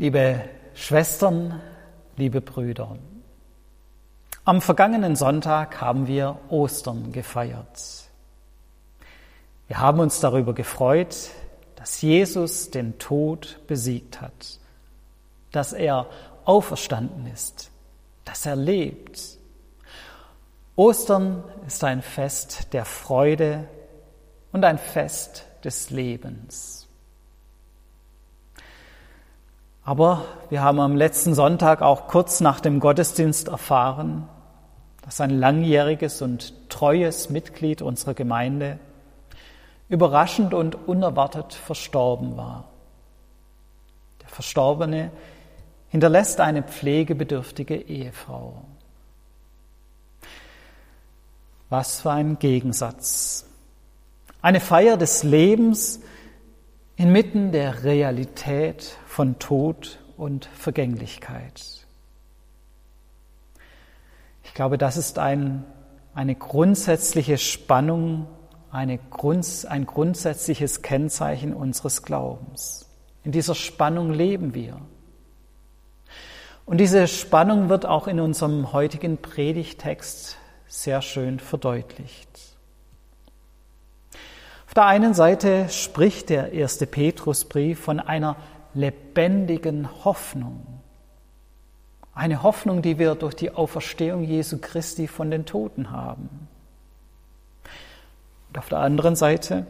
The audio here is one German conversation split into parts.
Liebe Schwestern, liebe Brüder, am vergangenen Sonntag haben wir Ostern gefeiert. Wir haben uns darüber gefreut, dass Jesus den Tod besiegt hat, dass er auferstanden ist, dass er lebt. Ostern ist ein Fest der Freude und ein Fest des Lebens. Aber wir haben am letzten Sonntag auch kurz nach dem Gottesdienst erfahren, dass ein langjähriges und treues Mitglied unserer Gemeinde überraschend und unerwartet verstorben war. Der Verstorbene hinterlässt eine pflegebedürftige Ehefrau. Was für ein Gegensatz. Eine Feier des Lebens inmitten der Realität von Tod und Vergänglichkeit. Ich glaube, das ist ein, eine grundsätzliche Spannung, eine Grund, ein grundsätzliches Kennzeichen unseres Glaubens. In dieser Spannung leben wir. Und diese Spannung wird auch in unserem heutigen Predigtext sehr schön verdeutlicht. Auf der einen Seite spricht der erste Petrusbrief von einer lebendigen Hoffnung. Eine Hoffnung, die wir durch die Auferstehung Jesu Christi von den Toten haben. Und auf der anderen Seite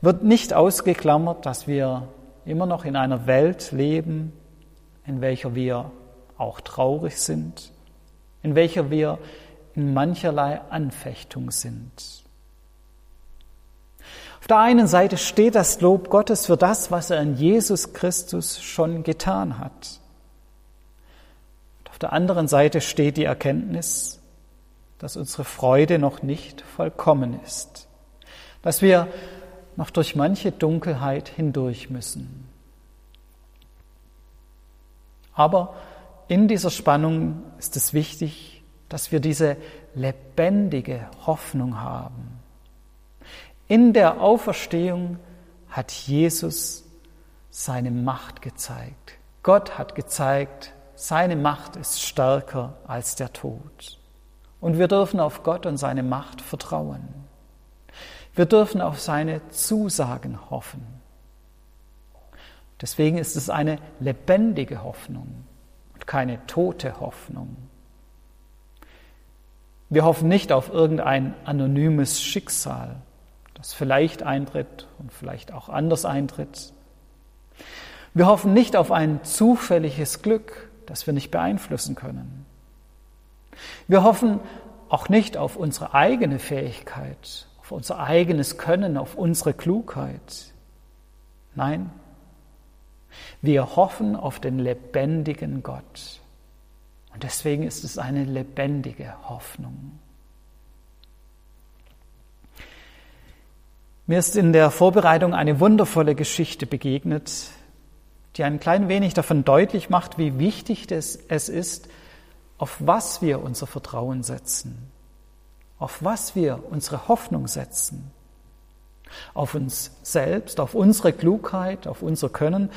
wird nicht ausgeklammert, dass wir immer noch in einer Welt leben, in welcher wir auch traurig sind, in welcher wir in mancherlei Anfechtung sind. Auf der einen Seite steht das Lob Gottes für das, was er in Jesus Christus schon getan hat. Und auf der anderen Seite steht die Erkenntnis, dass unsere Freude noch nicht vollkommen ist, dass wir noch durch manche Dunkelheit hindurch müssen. Aber in dieser Spannung ist es wichtig, dass wir diese lebendige Hoffnung haben in der Auferstehung hat Jesus seine Macht gezeigt. Gott hat gezeigt, seine Macht ist stärker als der Tod. Und wir dürfen auf Gott und seine Macht vertrauen. Wir dürfen auf seine Zusagen hoffen. Deswegen ist es eine lebendige Hoffnung und keine tote Hoffnung. Wir hoffen nicht auf irgendein anonymes Schicksal, das vielleicht eintritt und vielleicht auch anders eintritt. Wir hoffen nicht auf ein zufälliges Glück, das wir nicht beeinflussen können. Wir hoffen auch nicht auf unsere eigene Fähigkeit, auf unser eigenes Können, auf unsere Klugheit. Nein, wir hoffen auf den lebendigen Gott. Und deswegen ist es eine lebendige Hoffnung. Mir ist in der Vorbereitung eine wundervolle Geschichte begegnet, die ein klein wenig davon deutlich macht, wie wichtig es ist, auf was wir unser Vertrauen setzen, auf was wir unsere Hoffnung setzen, auf uns selbst, auf unsere Klugheit, auf unser Können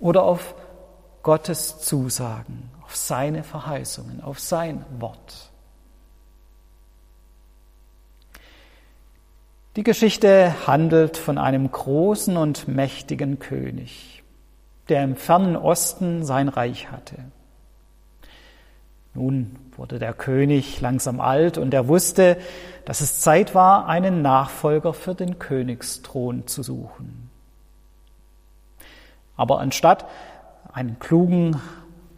oder auf Gottes Zusagen, auf seine Verheißungen, auf sein Wort. Die Geschichte handelt von einem großen und mächtigen König, der im fernen Osten sein Reich hatte. Nun wurde der König langsam alt und er wusste, dass es Zeit war, einen Nachfolger für den Königsthron zu suchen. Aber anstatt einen klugen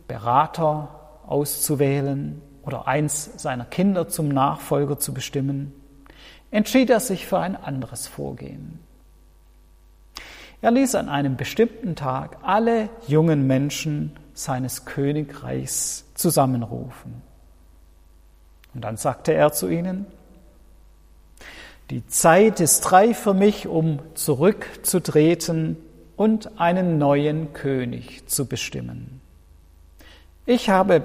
Berater auszuwählen oder eins seiner Kinder zum Nachfolger zu bestimmen, entschied er sich für ein anderes Vorgehen. Er ließ an einem bestimmten Tag alle jungen Menschen seines Königreichs zusammenrufen. Und dann sagte er zu ihnen, die Zeit ist reif für mich, um zurückzutreten und einen neuen König zu bestimmen. Ich habe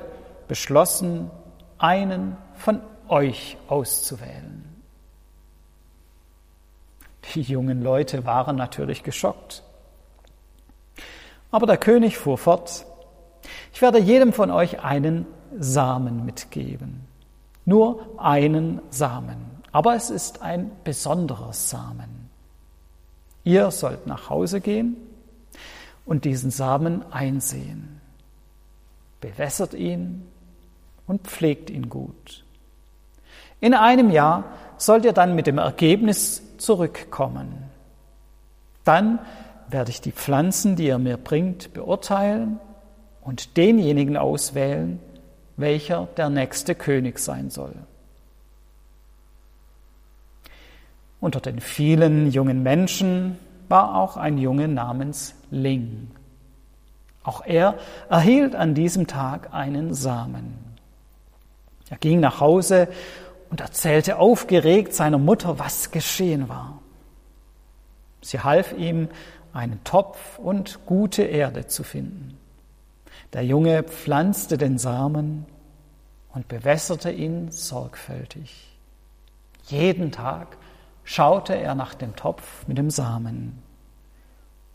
beschlossen, einen von euch auszuwählen. Die jungen Leute waren natürlich geschockt. Aber der König fuhr fort, Ich werde jedem von euch einen Samen mitgeben. Nur einen Samen. Aber es ist ein besonderer Samen. Ihr sollt nach Hause gehen und diesen Samen einsehen. Bewässert ihn und pflegt ihn gut. In einem Jahr sollt ihr dann mit dem Ergebnis zurückkommen. Dann werde ich die Pflanzen, die ihr mir bringt, beurteilen und denjenigen auswählen, welcher der nächste König sein soll. Unter den vielen jungen Menschen war auch ein Junge namens Ling. Auch er erhielt an diesem Tag einen Samen. Er ging nach Hause und erzählte aufgeregt seiner Mutter, was geschehen war. Sie half ihm, einen Topf und gute Erde zu finden. Der Junge pflanzte den Samen und bewässerte ihn sorgfältig. Jeden Tag schaute er nach dem Topf mit dem Samen.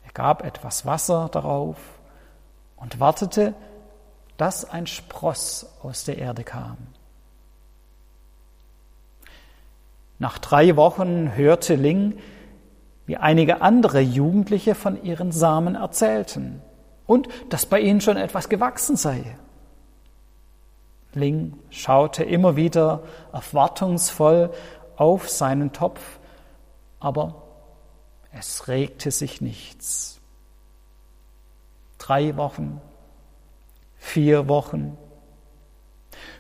Er gab etwas Wasser darauf und wartete, dass ein Spross aus der Erde kam. Nach drei Wochen hörte Ling, wie einige andere Jugendliche von ihren Samen erzählten und dass bei ihnen schon etwas gewachsen sei. Ling schaute immer wieder erwartungsvoll auf seinen Topf, aber es regte sich nichts. Drei Wochen, vier Wochen,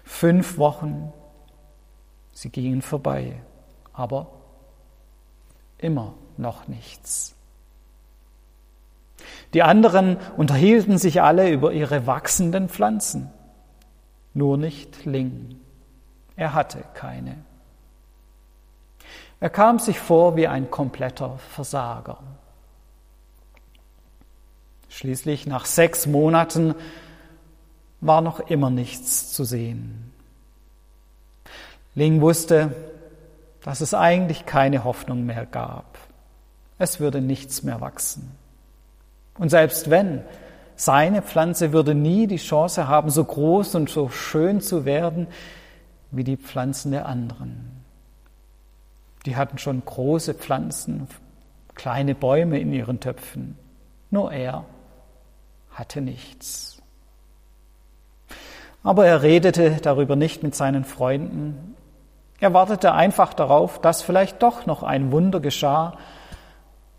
fünf Wochen, sie gingen vorbei, aber immer noch nichts. Die anderen unterhielten sich alle über ihre wachsenden Pflanzen, nur nicht Ling. Er hatte keine. Er kam sich vor wie ein kompletter Versager. Schließlich nach sechs Monaten war noch immer nichts zu sehen. Ling wusste, dass es eigentlich keine Hoffnung mehr gab. Es würde nichts mehr wachsen. Und selbst wenn, seine Pflanze würde nie die Chance haben, so groß und so schön zu werden wie die Pflanzen der anderen. Die hatten schon große Pflanzen, kleine Bäume in ihren Töpfen. Nur er hatte nichts. Aber er redete darüber nicht mit seinen Freunden, er wartete einfach darauf, dass vielleicht doch noch ein Wunder geschah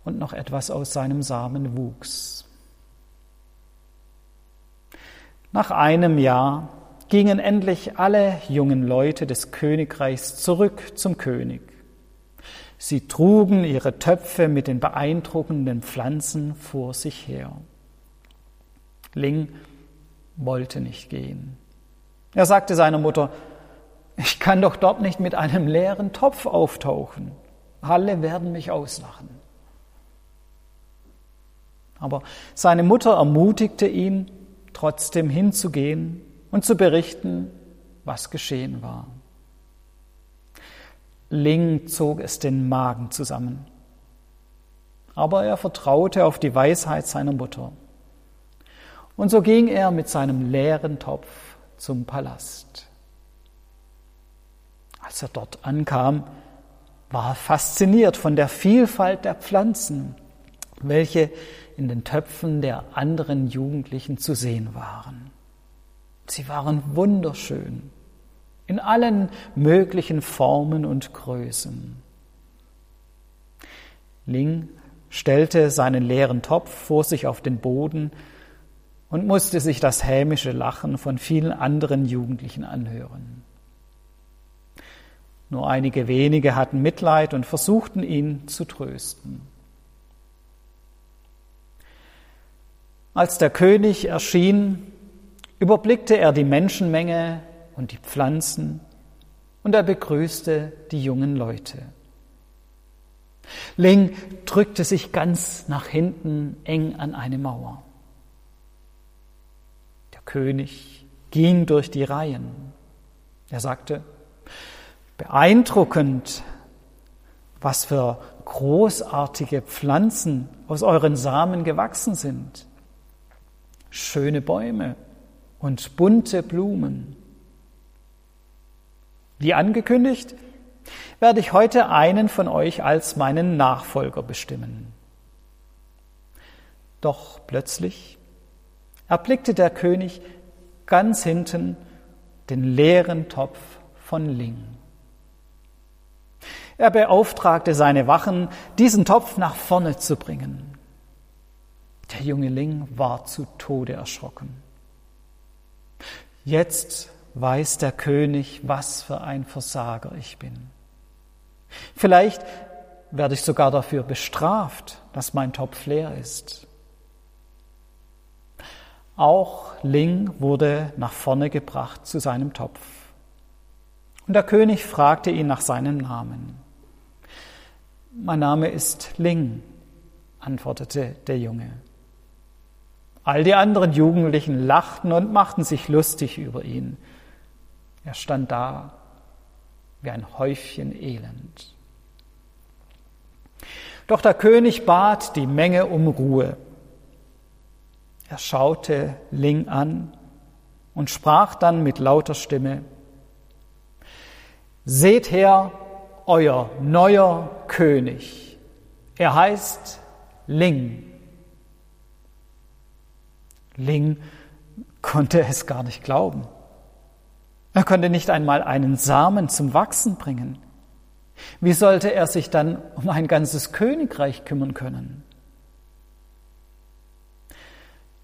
und noch etwas aus seinem Samen wuchs. Nach einem Jahr gingen endlich alle jungen Leute des Königreichs zurück zum König. Sie trugen ihre Töpfe mit den beeindruckenden Pflanzen vor sich her. Ling wollte nicht gehen. Er sagte seiner Mutter, ich kann doch dort nicht mit einem leeren Topf auftauchen. Alle werden mich auslachen. Aber seine Mutter ermutigte ihn, trotzdem hinzugehen und zu berichten, was geschehen war. Ling zog es den Magen zusammen. Aber er vertraute auf die Weisheit seiner Mutter. Und so ging er mit seinem leeren Topf zum Palast. Als er dort ankam, war er fasziniert von der Vielfalt der Pflanzen, welche in den Töpfen der anderen Jugendlichen zu sehen waren. Sie waren wunderschön, in allen möglichen Formen und Größen. Ling stellte seinen leeren Topf vor sich auf den Boden und musste sich das hämische Lachen von vielen anderen Jugendlichen anhören. Nur einige wenige hatten Mitleid und versuchten ihn zu trösten. Als der König erschien, überblickte er die Menschenmenge und die Pflanzen und er begrüßte die jungen Leute. Ling drückte sich ganz nach hinten eng an eine Mauer. Der König ging durch die Reihen. Er sagte, beeindruckend, was für großartige Pflanzen aus euren Samen gewachsen sind. Schöne Bäume, und bunte Blumen. Wie angekündigt, werde ich heute einen von euch als meinen Nachfolger bestimmen. Doch plötzlich erblickte der König ganz hinten den leeren Topf von Ling. Er beauftragte seine Wachen, diesen Topf nach vorne zu bringen. Der junge Ling war zu Tode erschrocken. Jetzt weiß der König, was für ein Versager ich bin. Vielleicht werde ich sogar dafür bestraft, dass mein Topf leer ist. Auch Ling wurde nach vorne gebracht zu seinem Topf. Und der König fragte ihn nach seinem Namen. Mein Name ist Ling, antwortete der Junge. All die anderen Jugendlichen lachten und machten sich lustig über ihn. Er stand da wie ein Häufchen Elend. Doch der König bat die Menge um Ruhe. Er schaute Ling an und sprach dann mit lauter Stimme, Seht her, euer neuer König. Er heißt Ling. Ling konnte es gar nicht glauben. Er konnte nicht einmal einen Samen zum Wachsen bringen. Wie sollte er sich dann um ein ganzes Königreich kümmern können?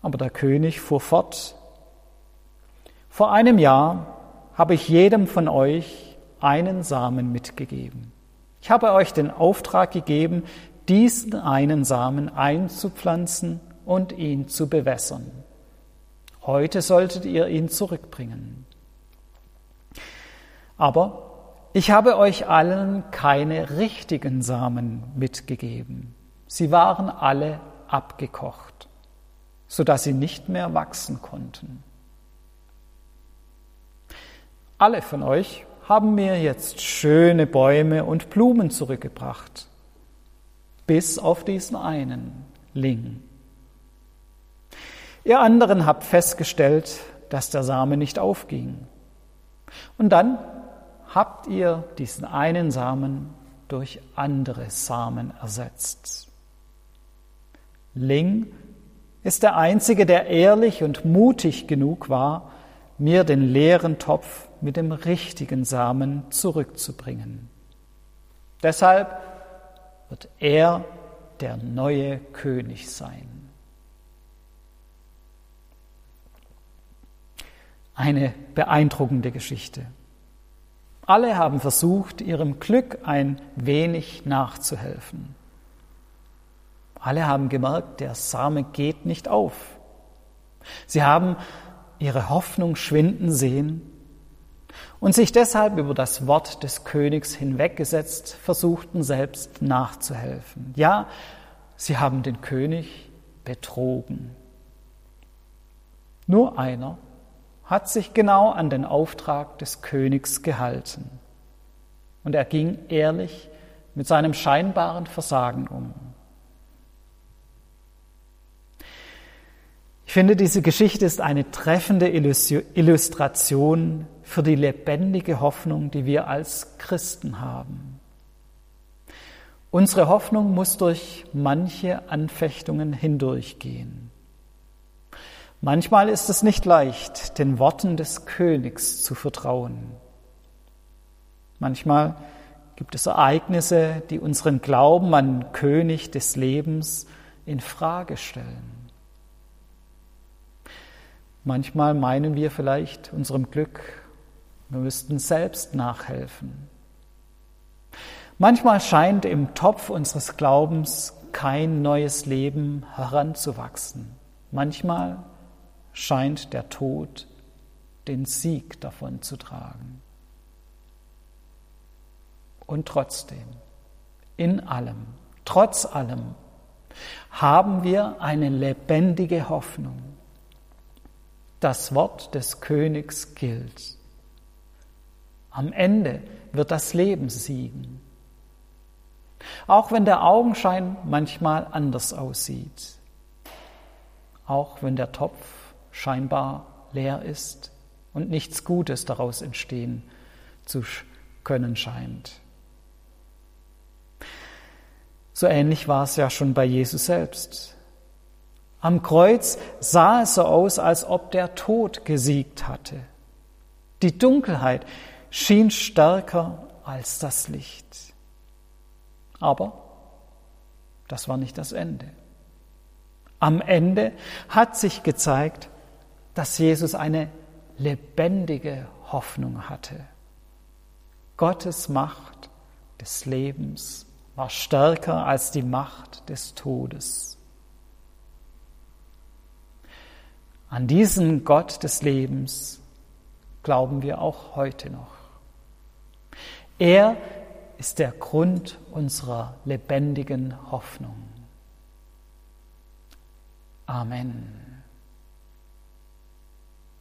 Aber der König fuhr fort. Vor einem Jahr habe ich jedem von euch einen Samen mitgegeben. Ich habe euch den Auftrag gegeben, diesen einen Samen einzupflanzen und ihn zu bewässern. Heute solltet ihr ihn zurückbringen. Aber ich habe euch allen keine richtigen Samen mitgegeben. Sie waren alle abgekocht, sodass sie nicht mehr wachsen konnten. Alle von euch haben mir jetzt schöne Bäume und Blumen zurückgebracht, bis auf diesen einen Ling. Ihr anderen habt festgestellt, dass der Same nicht aufging. Und dann habt ihr diesen einen Samen durch andere Samen ersetzt. Ling ist der Einzige, der ehrlich und mutig genug war, mir den leeren Topf mit dem richtigen Samen zurückzubringen. Deshalb wird er der neue König sein. Eine beeindruckende Geschichte. Alle haben versucht, ihrem Glück ein wenig nachzuhelfen. Alle haben gemerkt, der Same geht nicht auf. Sie haben ihre Hoffnung schwinden sehen und sich deshalb über das Wort des Königs hinweggesetzt versuchten, selbst nachzuhelfen. Ja, sie haben den König betrogen. Nur einer hat sich genau an den Auftrag des Königs gehalten. Und er ging ehrlich mit seinem scheinbaren Versagen um. Ich finde, diese Geschichte ist eine treffende Illustration für die lebendige Hoffnung, die wir als Christen haben. Unsere Hoffnung muss durch manche Anfechtungen hindurchgehen. Manchmal ist es nicht leicht, den Worten des Königs zu vertrauen. Manchmal gibt es Ereignisse, die unseren Glauben an König des Lebens in Frage stellen. Manchmal meinen wir vielleicht unserem Glück, wir müssten selbst nachhelfen. Manchmal scheint im Topf unseres Glaubens kein neues Leben heranzuwachsen. Manchmal scheint der Tod den Sieg davon zu tragen. Und trotzdem, in allem, trotz allem, haben wir eine lebendige Hoffnung. Das Wort des Königs gilt. Am Ende wird das Leben siegen. Auch wenn der Augenschein manchmal anders aussieht. Auch wenn der Topf scheinbar leer ist und nichts Gutes daraus entstehen zu können scheint. So ähnlich war es ja schon bei Jesus selbst. Am Kreuz sah es so aus, als ob der Tod gesiegt hatte. Die Dunkelheit schien stärker als das Licht. Aber das war nicht das Ende. Am Ende hat sich gezeigt, dass Jesus eine lebendige Hoffnung hatte. Gottes Macht des Lebens war stärker als die Macht des Todes. An diesen Gott des Lebens glauben wir auch heute noch. Er ist der Grund unserer lebendigen Hoffnung. Amen.